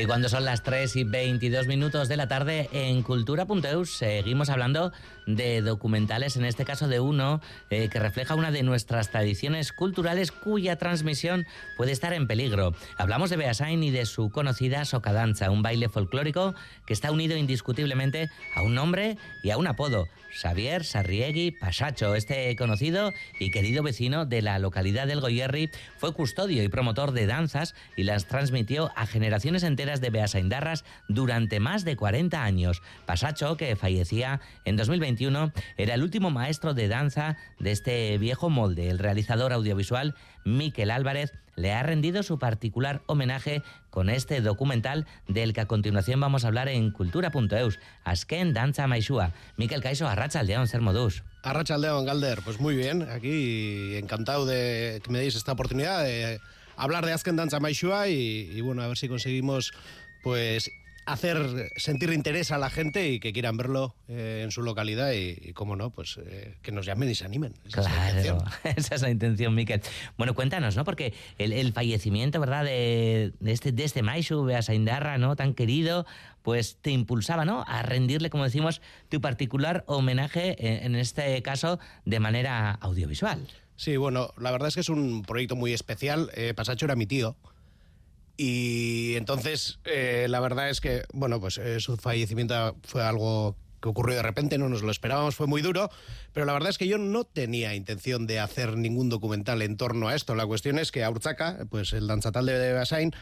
Y cuando son las 3 y 22 minutos de la tarde en Cultura.eus seguimos hablando de documentales, en este caso de uno eh, que refleja una de nuestras tradiciones culturales cuya transmisión puede estar en peligro. Hablamos de Beasain y de su conocida socadanza, un baile folclórico que está unido indiscutiblemente a un nombre y a un apodo, Xavier Sarriegui Pasacho. Este conocido y querido vecino de la localidad del Goyerri fue custodio y promotor de danzas y las transmitió a generaciones enteras de Beasaindarras durante más de 40 años. Pasacho, que fallecía en 2021, era el último maestro de danza de este viejo molde. El realizador audiovisual Miquel Álvarez le ha rendido su particular homenaje con este documental del que a continuación vamos a hablar en cultura.eus. Asken Danza Maishua. Miquel Caiso, Arracha Aldeón, Ser Modus. Arracha Aldeón, Galder. Pues muy bien, aquí encantado de que me deis esta oportunidad de hablar de Asken Danza Maishua y, y bueno, a ver si conseguimos pues hacer sentir interés a la gente y que quieran verlo eh, en su localidad y, y cómo no, pues eh, que nos llamen y se animen. Esa claro, es esa es la intención, Miquel. Bueno, cuéntanos, ¿no? Porque el, el fallecimiento, ¿verdad? De, de, este, de este Maishu, Beasaindarra, ¿no? Tan querido, pues te impulsaba, ¿no? A rendirle, como decimos, tu particular homenaje, en, en este caso, de manera audiovisual. Sí, bueno, la verdad es que es un proyecto muy especial. Eh, Pasacho era mi tío. Y entonces, eh, la verdad es que, bueno, pues eh, su fallecimiento fue algo que ocurrió de repente, no nos lo esperábamos, fue muy duro, pero la verdad es que yo no tenía intención de hacer ningún documental en torno a esto. La cuestión es que Aurtzaka, pues el danzatal de Basain,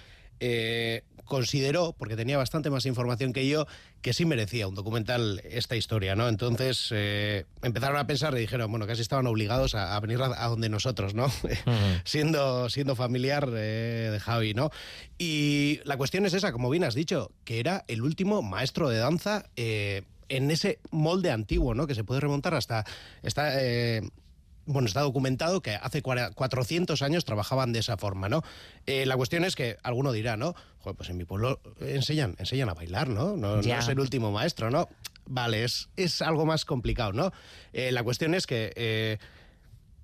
eh, consideró, porque tenía bastante más información que yo, que sí merecía un documental esta historia, ¿no? Entonces eh, empezaron a pensar y dijeron, bueno, casi estaban obligados a, a venir a, a, donde nosotros, ¿no? Uh -huh. siendo, siendo familiar eh, de Javi, ¿no? Y la cuestión es esa, como bien has dicho, que era el último maestro de danza eh, en ese molde antiguo, ¿no? Que se puede remontar hasta... Está, eh, bueno, está documentado que hace 400 años trabajaban de esa forma, ¿no? Eh, la cuestión es que alguno dirá, ¿no? Joder, pues en mi pueblo enseñan, enseñan a bailar, ¿no? No, no es el último maestro, ¿no? Vale, es, es algo más complicado, ¿no? Eh, la cuestión es que eh,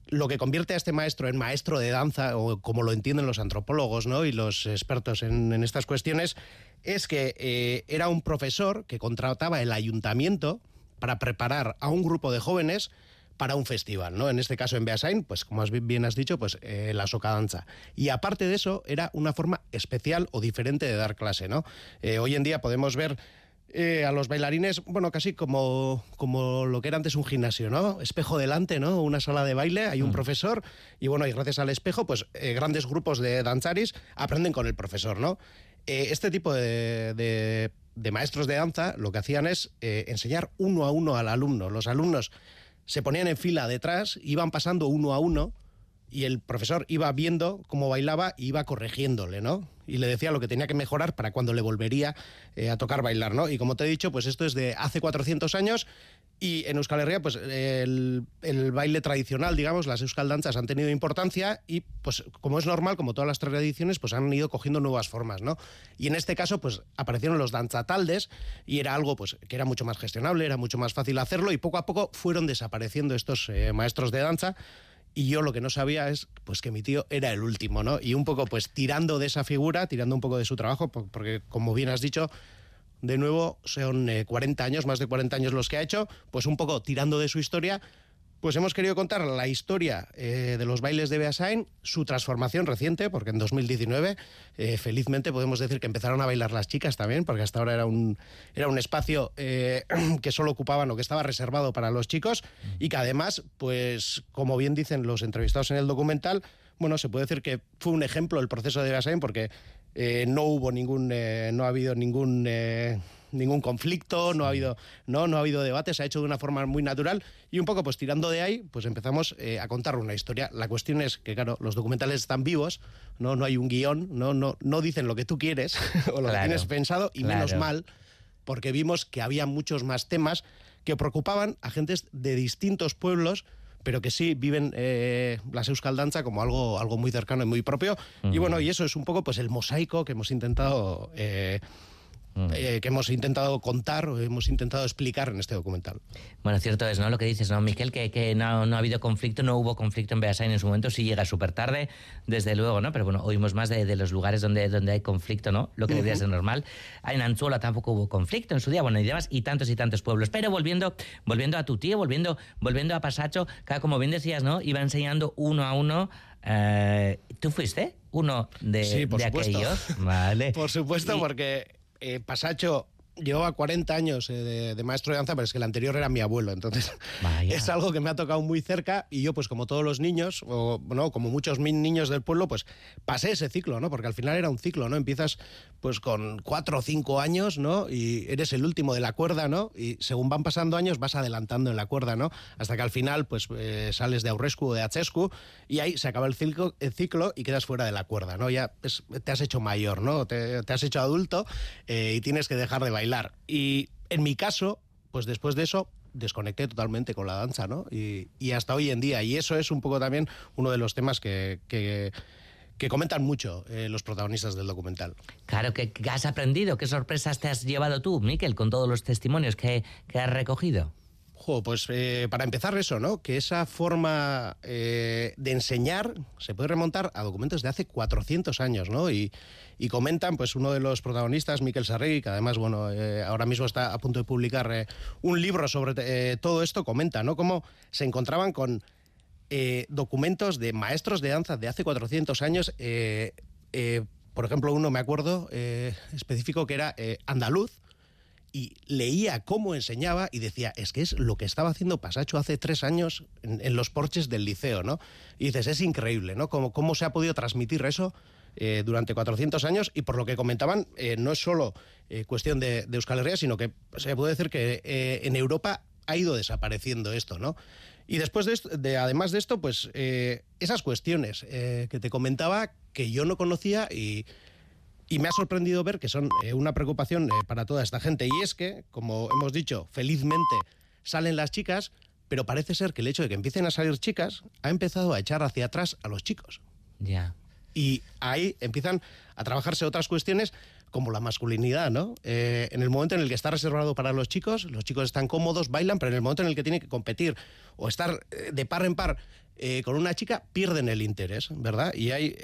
lo que convierte a este maestro en maestro de danza, o como lo entienden los antropólogos, ¿no? Y los expertos en, en estas cuestiones, es que eh, era un profesor que contrataba el ayuntamiento para preparar a un grupo de jóvenes para un festival, ¿no? En este caso en Beasain, pues como bien has dicho, pues eh, la socadanza. Y aparte de eso, era una forma especial o diferente de dar clase, ¿no? Eh, hoy en día podemos ver eh, a los bailarines, bueno, casi como, como lo que era antes un gimnasio, ¿no? Espejo delante, ¿no? Una sala de baile, hay un mm. profesor y bueno, y gracias al espejo, pues eh, grandes grupos de danzaris aprenden con el profesor, ¿no? Eh, este tipo de, de, de, maestros de danza lo que hacían es eh, enseñar uno a uno al alumno. Los alumnos se ponían en fila detrás, iban pasando uno a uno y el profesor iba viendo cómo bailaba y iba corrigiéndole, ¿no? Y le decía lo que tenía que mejorar para cuando le volvería eh, a tocar bailar, ¿no? Y como te he dicho, pues esto es de hace 400 años y en Euskal Herria, pues el, baile tradicional, digamos, las Euskal Danzas han tenido importancia y, pues como es normal, como todas las tradiciones, pues han ido cogiendo nuevas formas, ¿no? Y en este caso, pues aparecieron los danzataldes y era algo, pues, que era mucho más gestionable, era mucho más fácil hacerlo y poco a poco fueron desapareciendo estos eh, maestros de danza y yo lo que no sabía es pues que mi tío era el último, ¿no? Y un poco pues tirando de esa figura, tirando un poco de su trabajo, porque como bien has dicho, de nuevo son eh, 40 años, más de 40 años los que ha hecho, pues un poco tirando de su historia, pues hemos querido contar la historia eh, de los bailes de Beasain, su transformación reciente, porque en 2019 eh, felizmente podemos decir que empezaron a bailar las chicas también, porque hasta ahora era un, era un espacio eh, que solo ocupaban o que estaba reservado para los chicos y que además, pues como bien dicen los entrevistados en el documental, bueno, se puede decir que fue un ejemplo el proceso de Beasain porque no hubo ningún, no ha habido ningún, ningún conflicto, no ha habido, no, no ha habido debate, se ha hecho de una forma muy natural y un poco pues tirando de ahí, pues empezamos eh, a contar una historia. La cuestión es que claro, los documentales están vivos, no, no hay un guion, no, no, no dicen lo que tú quieres o lo claro, que tienes pensado y claro. menos mal, porque vimos que había muchos más temas que preocupaban a gentes de distintos pueblos pero que sí viven eh, las Euskal Danza como algo, algo muy cercano y muy propio. Uh -huh. Y bueno, y eso es un poco pues el mosaico que hemos intentado... Eh, mm. eh, que hemos intentado contar o hemos intentado explicar en este documental. Bueno, cierto es, ¿no? Lo que dices, ¿no, Miquel? Que, que no, no, ha habido conflicto, no hubo conflicto en Beasain en su momento, sí llega súper tarde, desde luego, ¿no? Pero bueno, oímos más de, de, los lugares donde, donde hay conflicto, ¿no? Lo que debería ser normal. En Anzuola tampoco hubo conflicto en su día, bueno, y demás, y tantos y tantos pueblos. Pero volviendo, volviendo a tu tío, volviendo, volviendo a Pasacho, como bien decías, ¿no? Iba enseñando uno a uno. Eh, ¿Tú fuiste uno de, sí, por de aquellos? Vale. por supuesto, porque eh, Pasacho llevaba 40 años eh, de, maestro de danza, pero es que el anterior era mi abuelo, entonces es algo que me ha tocado muy cerca y yo pues como todos los niños, o no, como muchos niños del pueblo, pues pasé ese ciclo, ¿no? Porque al final era un ciclo, ¿no? Empiezas pues con cuatro o cinco años, ¿no? Y eres el último de la cuerda, ¿no? Y según van pasando años vas adelantando en la cuerda, ¿no? Hasta que al final pues eh, sales de Aurescu o de Achescu y ahí se acaba el ciclo, el ciclo y quedas fuera de la cuerda, ¿no? Ya te has hecho mayor, ¿no? Te, has hecho adulto eh, y tienes que dejar de bailar y en mi caso, pues después de eso, desconecté totalmente con la danza, ¿no? Y, hasta hoy en día. Y eso es un poco también uno de los temas que, que, comentan mucho eh, los protagonistas del documental. Claro, ¿qué, has aprendido? ¿Qué sorpresas te has llevado tú, Miquel, con todos los testimonios que, que has recogido? Pues eh, para empezar eso, ¿no? Que esa forma eh, de enseñar se puede remontar a documentos de hace 400 años, ¿no? Y, comentan, pues uno de los protagonistas, Miquel Sarregui, que además, bueno, eh, ahora mismo está a punto de publicar un libro sobre todo esto, comenta, ¿no? Cómo se encontraban con documentos de maestros de danza de hace 400 años, por ejemplo, uno me acuerdo específico que era andaluz, y leía cómo enseñaba y decía, es que es lo que estaba haciendo Pasacho hace tres años en, los porches del liceo, ¿no? Y dices, es increíble, ¿no? Cómo, cómo se ha podido transmitir eso eh, durante 400 años y por lo que comentaban, eh, no es solo eh, cuestión de, de, Euskal Herria, sino que se puede decir que en Europa ha ido desapareciendo esto, ¿no? Y después de, esto, de además de esto, pues esas cuestiones que te comentaba que yo no conocía y y me ha sorprendido ver que son eh, una preocupación eh, para toda esta gente. Y es que, como hemos dicho, felizmente salen las chicas, pero parece ser que el hecho de que empiecen a salir chicas ha empezado a echar hacia atrás a los chicos. Ya. Y ahí empiezan a trabajarse otras cuestiones como la masculinidad, ¿no? Eh, en el momento en el que está reservado para los chicos, los chicos están cómodos, bailan, pero en el momento en el que tienen que competir o estar de par en par con una chica, pierden el interés, ¿verdad? Y hay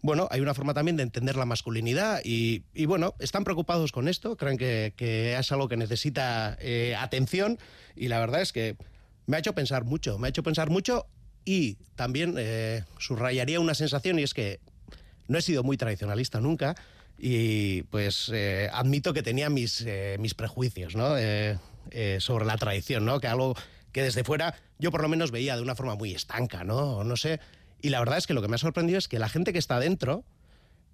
bueno, hay una forma también de entender la masculinidad y, bueno, están preocupados con esto, creen que, es algo que necesita eh, atención y la verdad es que me ha hecho pensar mucho, me ha hecho pensar mucho y también eh, subrayaría una sensación y es que no he sido muy tradicionalista nunca y pues eh, admito que tenía mis, mis prejuicios ¿no? sobre la tradición, ¿no? que algo que desde fuera yo por lo menos veía de una forma muy estanca, ¿no? No sé, y la verdad es que lo que me ha sorprendido es que la gente que está dentro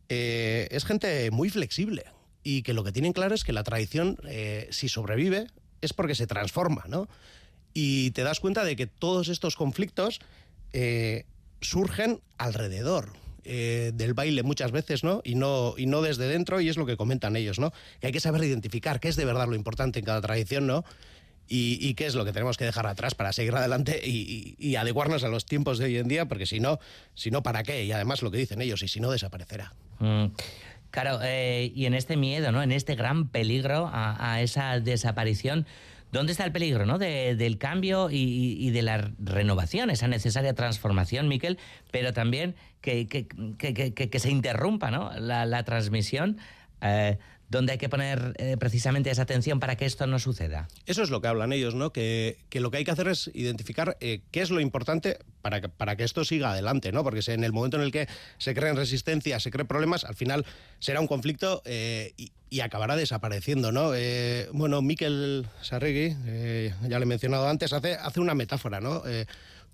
eh, es gente muy flexible y que lo que tienen claro es que la tradición, eh, si sobrevive, es porque se transforma, ¿no? Y te das cuenta de que todos estos conflictos eh, surgen alrededor del baile muchas veces, ¿no? Y, ¿no? y no desde dentro, y es lo que comentan ellos, ¿no? Que hay que saber identificar qué es de verdad lo importante en cada tradición, ¿no? Y, qué es lo que tenemos que dejar atrás para seguir adelante y, adecuarnos a los tiempos de hoy en día, porque si no, si no, ¿para qué? Y además lo que dicen ellos, y si no, desaparecerá. Mm. Claro, eh, y en este miedo, ¿no? En este gran peligro a, esa desaparición. ¿Dónde está el peligro ¿no? del cambio y, de la renovación, esa necesaria transformación, Miquel? Pero también que, que, se interrumpa ¿no? la, transmisión. Eh, donde hay que poner eh, precisamente esa atención para que esto no suceda. Eso es lo que hablan ellos, ¿no? Que, lo que hay que hacer es identificar eh, qué es lo importante para que, para que esto siga adelante, ¿no? Porque en el momento en el que se creen resistencias, se creen problemas, al final será un conflicto eh, y, acabará desapareciendo, ¿no? bueno, Miquel Sarregui, ya le he mencionado antes, hace, hace una metáfora, ¿no?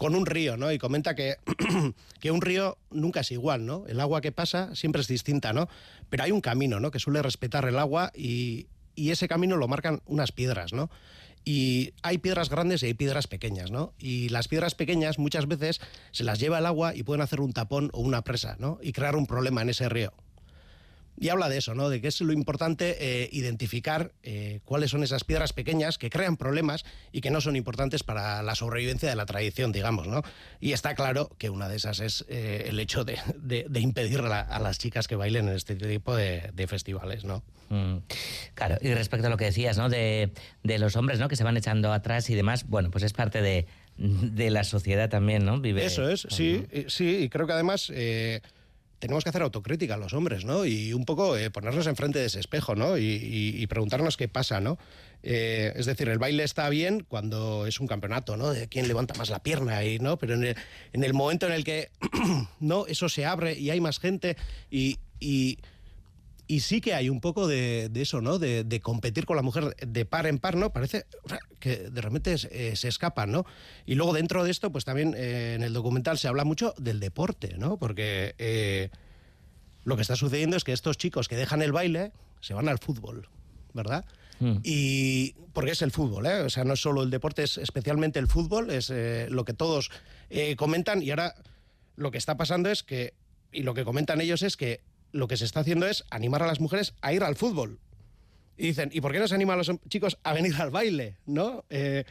Con un río, ¿no? Y comenta que, que un río nunca es igual, ¿no? El agua que pasa siempre es distinta, ¿no? Pero hay un camino, ¿no? Que suele respetar el agua y, ese camino lo marcan unas piedras, ¿no? Y hay piedras grandes y hay piedras pequeñas, ¿no? Y las piedras pequeñas muchas veces se las lleva el agua y pueden hacer un tapón o una presa, ¿no? Y crear un problema en ese río y habla de eso, ¿no? De que es lo importante eh, identificar eh, cuáles son esas piedras pequeñas que crean problemas y que no son importantes para la sobrevivencia de la tradición, digamos, ¿no? Y está claro que una de esas es eh, el hecho de, de, impedir a, las chicas que bailen en este tipo de, festivales, ¿no? Mm. Claro, y respecto a lo que decías, ¿no? De, los hombres, ¿no? Que se van echando atrás y demás, bueno, pues es parte de, la sociedad también, ¿no? Vive, Eso es, sí, sí, y creo que además... Eh, tenemos que hacer autocrítica a los hombres, ¿no? Y un poco eh, ponernos enfrente de ese espejo, ¿no? Y, preguntarnos qué pasa, ¿no? Eh, es decir, el baile está bien cuando es un campeonato, ¿no? De quién levanta más la pierna, y, ¿no? Pero en el, en el momento en el que, ¿no? Eso se abre y hay más gente y, y y sí que hay un poco de, eso, ¿no? De, competir con la mujer de par en par, ¿no? Parece que de repente eh, se escapan, ¿no? Y luego dentro de esto, pues también eh, en el documental se habla mucho del deporte, ¿no? Porque eh, lo que está sucediendo es que estos chicos que dejan el baile se van al fútbol, ¿verdad? Hmm. Y porque es el fútbol, ¿eh? O sea, no es solo el deporte, es especialmente el fútbol, es lo que todos comentan y ahora lo que está pasando es que, y lo que comentan ellos es que lo que se está haciendo es animar a las mujeres a ir al fútbol. Y dicen, ¿y por qué no se anima a los chicos a venir al baile? ¿No? Eh,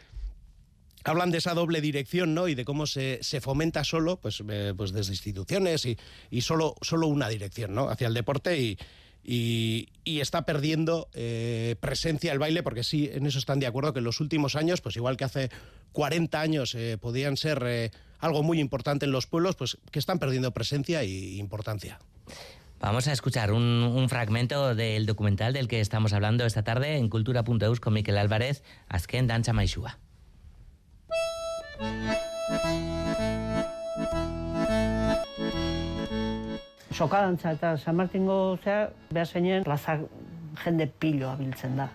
hablan de esa doble dirección, ¿no? Y de cómo se, fomenta solo, pues, eh, pues desde instituciones y, y, solo, solo una dirección, ¿no? Hacia el deporte y, y, está perdiendo eh, presencia el baile, porque sí, en eso están de acuerdo, que en los últimos años, pues igual que hace 40 años podían ser algo muy importante en los pueblos, pues que están perdiendo presencia e importancia. Vamos a escuchar un, fragmento del documental del que estamos hablando esta tarde en cultura.eus con Miquel Álvarez, Azken Dancha Maixua. Soka dantza eta San Martingo zea, behar zeinen, lazak jende pilo abiltzen da.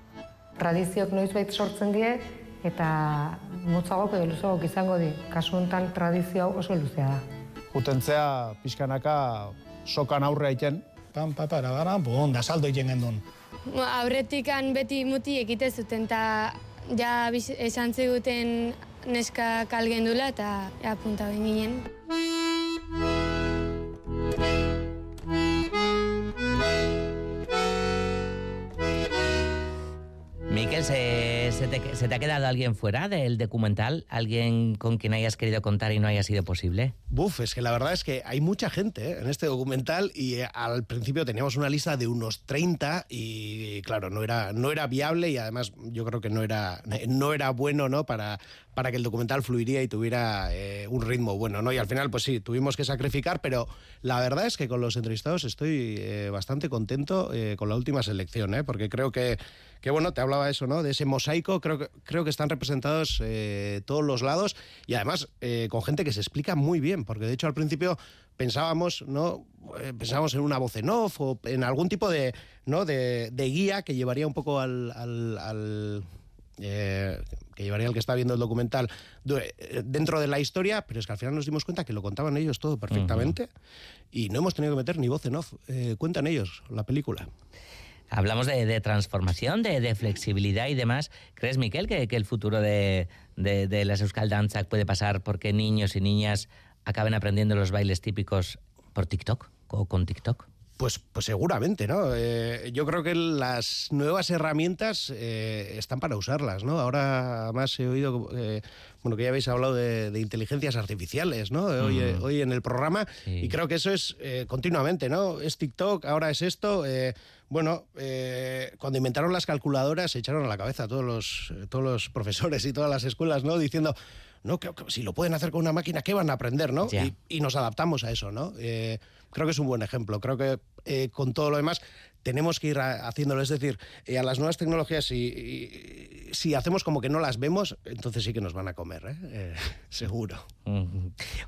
Tradiziok noiz bait sortzen die, eta motzagok edo luzagok izango di. Kasu honetan tradizio oso luzea da. Utentzea, pixkanaka, sokan aurre egiten. Pam, pa, para, baran, bon, da saldo egiten gendun. Aurretikan beti muti egite zuten, eta ja esan ziguten neska kalgen dula, eta apunta ja, ginen. Mikel, ze ¿se, te, ha quedado alguien fuera del documental? ¿Alguien con quien hayas querido contar y no haya sido posible? Buf, es que la verdad es que hay mucha gente ¿eh? en este documental y eh, al principio teníamos una lista de unos 30 y claro, no era, no era viable y además yo creo que no era, no era bueno ¿no? Para, para que el documental fluiría y tuviera eh, un ritmo bueno, ¿no? Y al final, pues sí, tuvimos que sacrificar, pero la verdad es que con los entrevistados estoy bastante contento con la última selección. Porque creo que, que, bueno, te hablaba eso, ¿no? De ese mosaico, creo que, creo que están representados todos los lados y además con gente que se explica muy bien, porque de hecho al principio pensábamos, ¿no? pensábamos en una voz en off o en algún tipo de, ¿no? de, guía que llevaría un poco al eh, que llevaría el que está viendo el documental eh, dentro de la historia, pero es que al final nos dimos cuenta que lo contaban ellos todo perfectamente y no hemos tenido que meter ni voz en off. Eh, cuentan ellos la película. Hablamos de, transformación, de, flexibilidad y demás. ¿Crees, Miquel, que, el futuro de, de, las Euskal Danza puede pasar porque niños y niñas acaben aprendiendo los bailes típicos por TikTok o con TikTok? Pues, pues seguramente, ¿no? Eh, yo creo que las nuevas herramientas eh, están para usarlas, ¿no? Ahora más he oído, eh, bueno, que ya habéis hablado de, inteligencias artificiales, ¿no? Hoy, mm. hoy en el programa y creo que eso es continuamente, ¿no? Es TikTok, ahora es esto. bueno, cuando inventaron las calculadoras se echaron a la cabeza todos los, todos los profesores y todas las escuelas, ¿no? Diciendo, no, que, si lo pueden hacer con una máquina, ¿qué van a aprender, no? Y, y, nos adaptamos a eso, ¿no? creo que es un buen ejemplo. Creo que eh, con todo lo demás tenemos que ir haciéndolo. Es decir, eh, a las nuevas tecnologías, si, si, hacemos como que no las vemos, entonces sí que nos van a comer, ¿eh? seguro.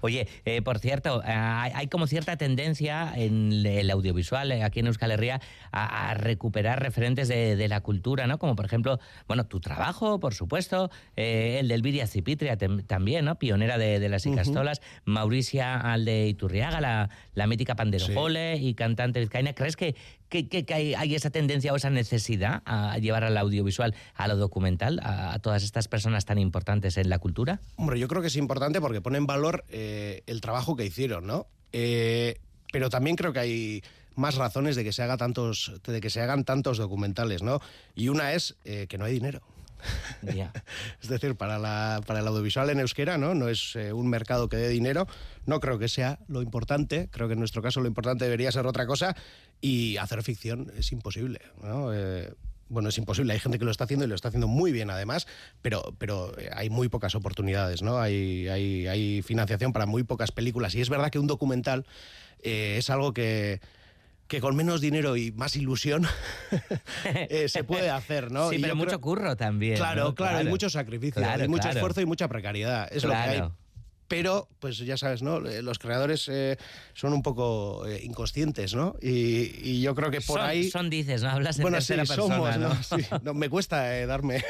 Oye, por cierto, hay, como cierta tendencia en el audiovisual aquí en Euskal Herria a, recuperar referentes de, la cultura, ¿no? Como por ejemplo, bueno, tu trabajo, por supuesto, el del Viria Cipitria también, ¿no? Pionera de, las Icastolas, Mauricia Alde Iturriaga, la, la mítica panderole y cantante vizcaína. ¿Crees que, que, hay, esa tendencia o esa necesidad a llevar al audiovisual, a lo documental, a, todas estas personas tan importantes en la cultura? Hombre, yo creo que es importante porque pone en valor eh, el trabajo que hicieron, ¿no? Eh, pero también creo que hay más razones de que se haga tantos de que se hagan tantos documentales, ¿no? Y una es eh, que no hay dinero. es decir, para, la, para el audiovisual en euskera, ¿no? No es eh, un mercado que dé dinero. No creo que sea lo importante. Creo que en nuestro caso lo importante debería ser otra cosa. Y hacer ficción es imposible, ¿no? Eh, bueno, es imposible. Hay gente que lo está haciendo y lo está haciendo muy bien además, pero, pero eh, hay muy pocas oportunidades, ¿no? Hay, hay, hay financiación para muy pocas películas. Y es verdad que un documental eh, es algo que que con menos dinero y más ilusión eh, se puede hacer, ¿no? Sí, Y pero mucho creo- curro también. Claro, ¿no? claro, hay mucho sacrificio, Claro, hay mucho claro. esfuerzo y mucha precariedad. Es lo que hay. Claro. Pero, pues ya sabes, ¿no? Eh, Los creadores eh, son un poco eh, inconscientes, ¿no? Y, y yo creo que por son, ahí. son dices, ¿no? Hablas en Bueno, sí, tercera persona, somos, ¿no? ¿no? Sí, no, me cuesta darme,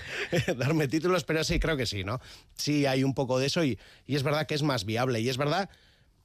darme títulos, pero sí, creo que sí, ¿no? Sí hay un poco de eso y, y es verdad que es más viable. Y es verdad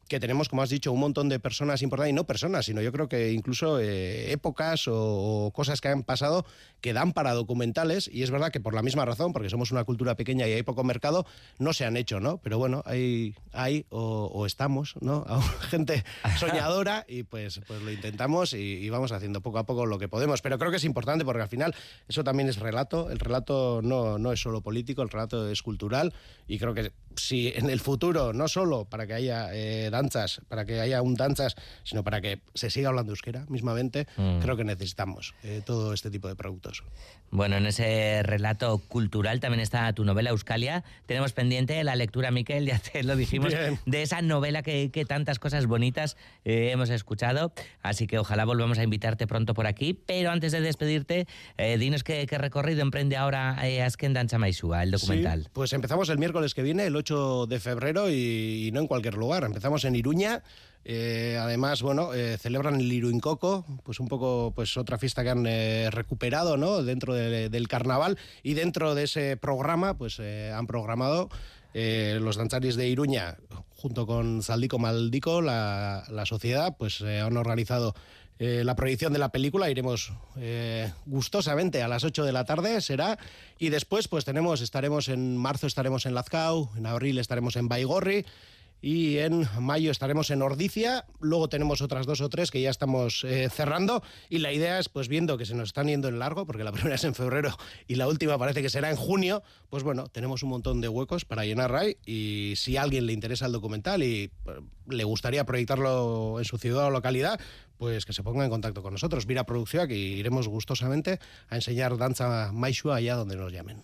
que tenemos, como has dicho, un montón de personas importantes, y no personas, sino yo creo que incluso eh, épocas o, o cosas que han pasado que dan para documentales, y es verdad que por la misma razón, porque somos una cultura pequeña y hay poco mercado, no se han hecho, ¿no? Pero bueno, hay, hay o, o estamos, ¿no? Aún gente soñadora y pues, pues lo intentamos y, y vamos haciendo poco a poco lo que podemos. Pero creo que es importante porque al final eso también es relato, el relato no, no es solo político, el relato es cultural y creo que si en el futuro, no solo para que haya eh, danzas, para que haya un danzas, sino para que se siga hablando euskera mismamente, Mm. creo que necesitamos eh, todo este tipo de productos. Bueno, en ese relato cultural también está tu novela Euskalia. Tenemos pendiente la lectura, Miquel, ya te lo dijimos, Bien. de esa novela que, que tantas cosas bonitas eh, hemos escuchado. Así que ojalá volvamos a invitarte pronto por aquí. Pero antes de despedirte, dinos qué, qué recorrido emprende ahora Asken Danza Maisúa, el documental. Sí, pues empezamos el miércoles que viene, el 8 de febrero, y, no en cualquier lugar. Empezamos en Iruña. eh, además, bueno, eh, celebran el Iruincoco, pues un poco, pues otra fiesta que han eh, recuperado, ¿no? Dentro de- del carnaval y dentro de ese programa, pues eh, han programado los danzaris de Iruña junto con Zaldico Maldico, la, la sociedad, pues han organizado eh, la proyección de la película. Iremos eh, gustosamente a las 8 de la tarde, será. Y después, pues tenemos, estaremos en marzo, estaremos en Lazcao, en abril estaremos en Baigorri. Y en mayo estaremos en Ordicia, luego tenemos otras dos o tres que ya estamos eh, cerrando y la idea es, pues viendo que se nos están yendo en largo, porque la primera es en febrero y la última parece que será en junio, pues bueno, tenemos un montón de huecos para llenar ahí y si a alguien le interesa el documental y eh, le gustaría proyectarlo en su ciudad o localidad, pues que se ponga en contacto con nosotros. Mira Producción, que iremos gustosamente a enseñar danza maishua allá donde nos llamen.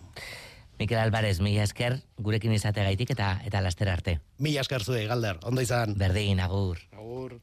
Miquel Álvarez, mila esker, gurekin izategaitik eta eta laster arte. Mila esker zuei, Galder, ondo izan. Berdin, agur. Agur.